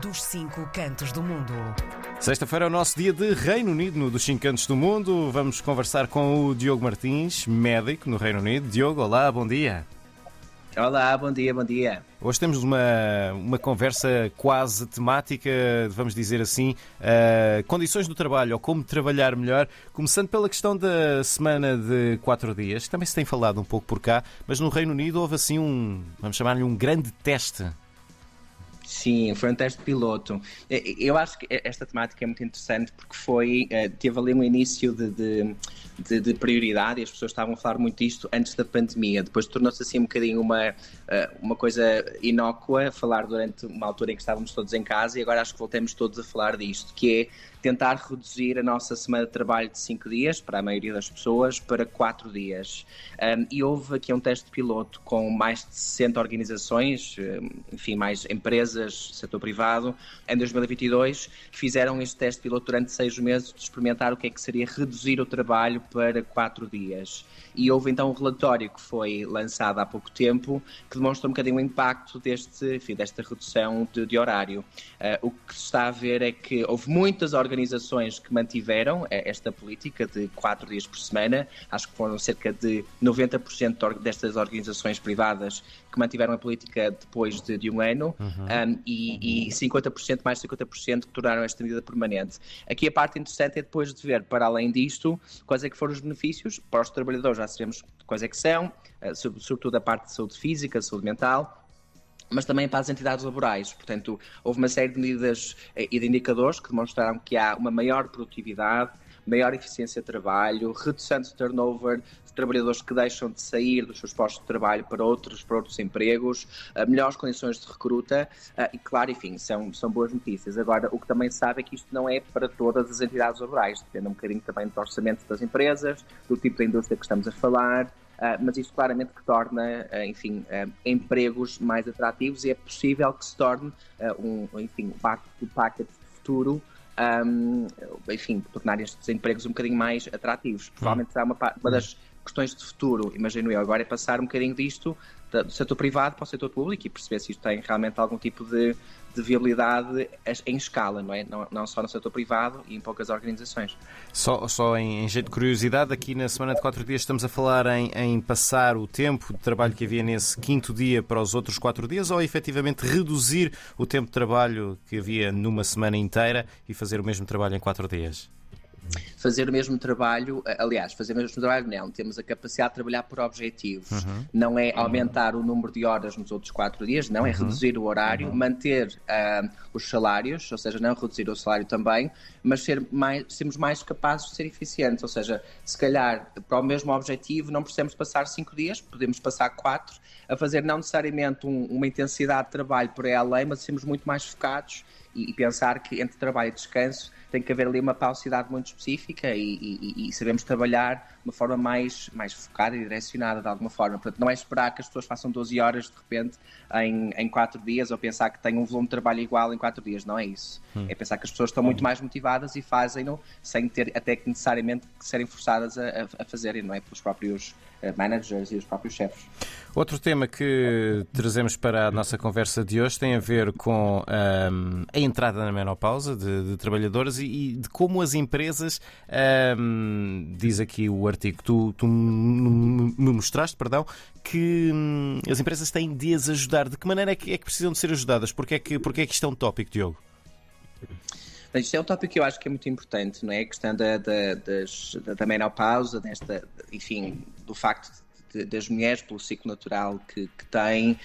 dos cinco cantos do mundo. Sexta-feira é o nosso dia de Reino Unido, no dos cinco cantos do mundo. Vamos conversar com o Diogo Martins, médico no Reino Unido. Diogo, olá, bom dia. Olá, bom dia, bom dia. Hoje temos uma, uma conversa quase temática, vamos dizer assim, uh, condições do trabalho ou como trabalhar melhor, começando pela questão da semana de quatro dias, também se tem falado um pouco por cá, mas no Reino Unido houve assim um, vamos chamar-lhe um grande teste Sim, foi um teste piloto. Eu acho que esta temática é muito interessante porque foi, eh, teve ali um início de, de, de, de prioridade e as pessoas estavam a falar muito disto antes da pandemia. Depois tornou-se assim um bocadinho uma, eh, uma coisa inócua falar durante uma altura em que estávamos todos em casa e agora acho que voltemos todos a falar disto, que é tentar reduzir a nossa semana de trabalho de 5 dias, para a maioria das pessoas, para 4 dias. Um, e houve aqui um teste piloto com mais de 60 organizações, enfim, mais empresas, setor privado, em 2022, que fizeram este teste piloto durante 6 meses de experimentar o que é que seria reduzir o trabalho para 4 dias. E houve então um relatório que foi lançado há pouco tempo que demonstra um bocadinho o impacto deste, enfim, desta redução de, de horário. Uh, o que se está a ver é que houve muitas organizações organizações que mantiveram eh, esta política de quatro dias por semana, acho que foram cerca de 90% destas organizações privadas que mantiveram a política depois de, de um ano uhum. um, e, e 50%, mais 50% que tornaram esta medida permanente. Aqui a parte interessante é depois de ver, para além disto, quais é que foram os benefícios para os trabalhadores, já sabemos quais é que são, eh, sobretudo a parte de saúde física, saúde mental, mas também para as entidades laborais. Portanto, houve uma série de medidas eh, e de indicadores que demonstraram que há uma maior produtividade, maior eficiência de trabalho, redução de turnover de trabalhadores que deixam de sair dos seus postos de trabalho para outros, para outros empregos, eh, melhores condições de recruta eh, e, claro, enfim, são, são boas notícias. Agora, o que também se sabe é que isto não é para todas as entidades laborais, depende um bocadinho também do orçamento das empresas, do tipo de indústria que estamos a falar, Uh, mas isto claramente que torna, uh, enfim, uh, empregos mais atrativos e é possível que se torne um, enfim, parte do packet futuro um, enfim, tornar estes empregos um bocadinho mais atrativos. Provavelmente será uma, uma das questões de futuro, imagino eu. Agora é passar um bocadinho disto do setor privado para o setor público e perceber se isto tem realmente algum tipo de, de viabilidade em escala, não é? Não, não, só no setor privado e em poucas organizações. Só, só em, em jeito de curiosidade, aqui na semana de quatro dias estamos a falar em, em, passar o tempo de trabalho que havia nesse quinto dia para os outros quatro dias ou efetivamente reduzir o tempo de trabalho que havia numa semana inteira e fazer o mesmo trabalho em quatro dias? Fazer o mesmo trabalho, aliás, fazer o mesmo trabalho não, temos a capacidade de trabalhar por objetivos. Uhum. Não é aumentar o número de horas nos outros quatro dias, não, é uhum. reduzir o horário, uhum. manter uh, os salários, ou seja, não reduzir o salário também, mas ser mais, sermos mais capazes de ser eficientes, ou seja, se calhar para o mesmo objetivo não precisamos passar cinco dias, podemos passar quatro, a fazer não necessariamente um, uma intensidade de trabalho por aí além, mas sermos muito mais focados e, e pensar que entre trabalho e descanso tem que haver ali uma pausidade muito específica e, e, e, sabemos trabalhar de uma forma mais, mais focada e direcionada de alguma forma. Portanto, não é esperar que as pessoas façam 12 horas de repente em, em 4 dias ou pensar que têm um volume de trabalho igual em 4 dias. Não é isso. Hum. É pensar que as pessoas estão muito mais motivadas e fazem-no sem ter até que necessariamente serem forçadas a, a fazerem, não é? Pelos próprios eh, managers e os próprios chefes. Outro tema que trazemos para a nossa conversa de hoje tem a ver com um, a entrada na menopausa de, de trabalhadores e, e, de como as empresas, diz aqui o artigo que tu, tu me mostraste, perdão, que um, as empresas têm de as ajudar. De que maneira é que, é que precisam de ser ajudadas? Porque é que, porque é que isto é um tópico, Diogo? Isto é um tópico que eu acho que é muito importante, não é? A questão da, da, das, da menopausa, desta, enfim, do facto de, das mulheres, pelo ciclo natural que, que têm,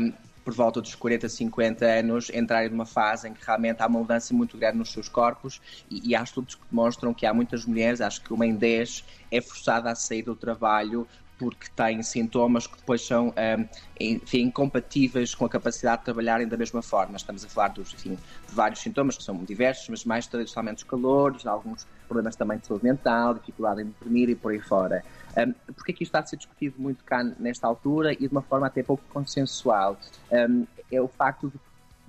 um, por volta dos 40, 50 anos, entrarem numa fase em que realmente há uma mudança muito grande nos seus corpos e, e há estudos que demonstram que há muitas mulheres, acho que uma em 10 é forçada a sair do trabalho porque têm sintomas que depois são um, enfim, incompatíveis com a capacidade de trabalharem da mesma forma. Estamos a falar dos, enfim, de vários sintomas que são diversos, mas mais tradicionalmente os calores, alguns problemas também de saúde mental, dificuldade em dormir e por aí fora. Um, porque é que isto está a ser discutido muito cá nesta altura e de uma forma até pouco consensual? Um, é o facto de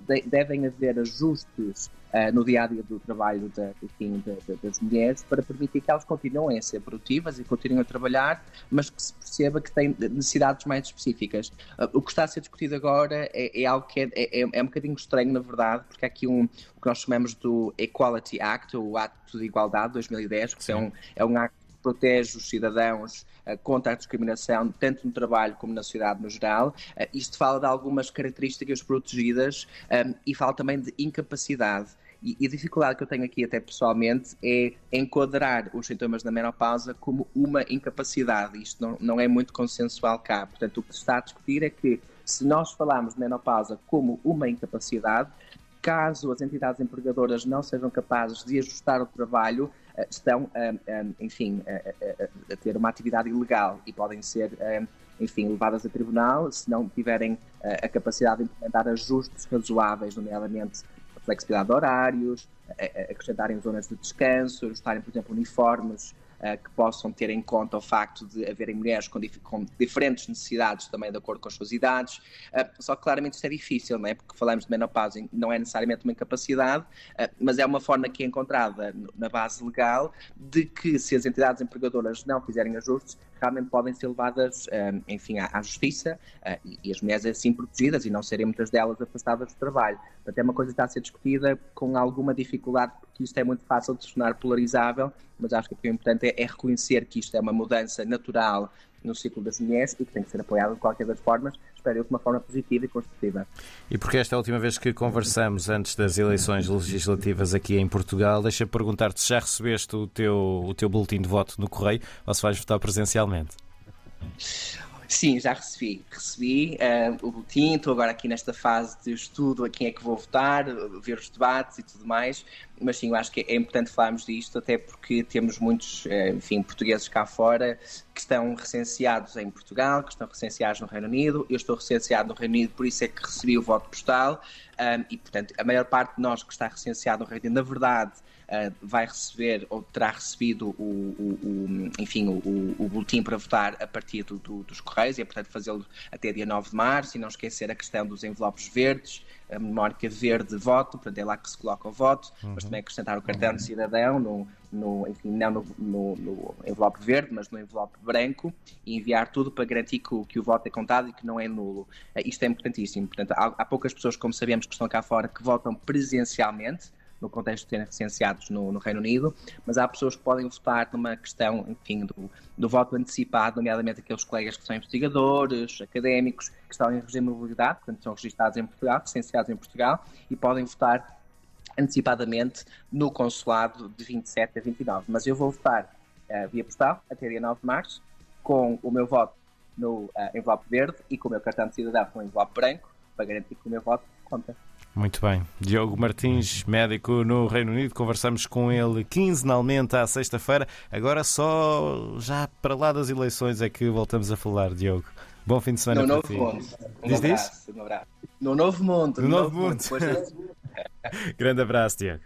de, devem haver ajustes uh, no dia a dia do trabalho da, enfim, das mulheres para permitir que elas continuem a ser produtivas e continuem a trabalhar, mas que se perceba que têm necessidades mais específicas. Uh, o que está a ser discutido agora é, é algo que é, é, é, um bocadinho estranho, na verdade, porque há aqui um, o que nós chamamos do Equality Act, o Ato de Igualdade de 2010, que é um, é um acto protege os cidadãos uh, contra a discriminação, tanto no trabalho como na sociedade no geral. Uh, isto fala de algumas características protegidas um, e fala também de incapacidade. E, a dificuldade que eu tenho aqui, até pessoalmente, é enquadrar os sintomas da menopausa como uma incapacidade. Isto não, não é muito consensual cá. Portanto, o que se está a discutir é que se nós falarmos de menopausa como uma incapacidade, caso as entidades empregadoras não sejam capazes de ajustar o trabalho, eh, estão, eh, eh, enfim, a ter uma atividade ilegal e podem ser, enfim, levadas a tribunal se não tiverem a capacidade de implementar ajustes razoáveis, nomeadamente flexibilidade de horários, acrescentarem zonas de descanso, ajustarem, por exemplo, uniformes que possam ter em conta o facto de haverem mulheres com, dif com diferentes necessidades também de acordo com as suas idades. Uh, só que claramente isto é difícil, não é? porque falamos de menopausa, não é necessariamente uma incapacidade, uh, mas é uma forma que é encontrada na base legal de que se as entidades empregadoras não fizerem ajustes, realmente podem ser levadas, enfim, à, justiça e as mulheres assim protegidas e não serem muitas delas afastadas do trabalho. Portanto, é uma coisa que está a ser discutida com alguma dificuldade, porque isto é muito fácil de tornar polarizável, mas acho que o que é importante é, é reconhecer que isto é uma mudança natural no ciclo das mulheres e que tem que ser apoiado de qualquer das formas, espero eu, de uma forma positiva e construtiva. E porque esta é a última vez que conversamos antes das eleições legislativas aqui em Portugal, deixa perguntar-te se já recebeste o teu, o teu boletim de voto no correio ou se vais votar presencialmente. Sim, já recebi. Recebi uh, o boletim, estou agora aqui nesta fase de estudo a quem é que vou votar, ver os debates e tudo mais, mas sim, eu acho que é importante falarmos disto, até porque temos muitos, uh, enfim, portugueses cá fora que estão recenseados em Portugal, que estão recenseados no Reino Unido, eu estou recenseado no Reino Unido, por isso é que recebi o voto postal, um, e portanto, a maior parte de nós que está recenseado no Reino na verdade, uh, vai receber ou terá recebido o, o, o enfim, o, o, boletim para votar a partir do, do, dos Correios e é, portanto, fazê-lo até dia 9 de março e não esquecer a questão dos envelopes verdes, a memória verde voto, portanto é lá que se coloca o voto, uhum. mas também acrescentar o cartão de cidadão, no, no, enfim, não no, no, no, envelope verde, mas no envelope branco, e enviar tudo para garantir que o, que o voto é contado e que não é nulo. Uh, isto é importantíssimo. Portanto, há, há poucas pessoas, como sabemos, que estão cá fora que votam presencialmente, no contexto de serem recenseados no, no, Reino Unido, mas há pessoas que podem votar numa questão, enfim, do, do, voto antecipado, nomeadamente aqueles colegas que são investigadores, académicos, que estão em regime de mobilidade, portanto são registados em Portugal, recenseados em Portugal, e podem votar antecipadamente no consulado de 27 a 29. Mas eu vou votar uh, via postal até dia 9 de março, com o meu voto no uh, envelope verde e com o meu cartão de cidadão no envelope branco, para garantir que o meu voto conta. Muito bem. Diogo Martins, médico no Reino Unido, conversamos com ele quinzenalmente à sexta-feira. Agora só já para lá das eleições é que voltamos a falar, Diogo. Bom fim de semana no para novo ti. Mundo. Um Diz abraço, Um abraço. No novo mundo. No, no novo, novo mundo. mundo. Grande abraço, Diogo.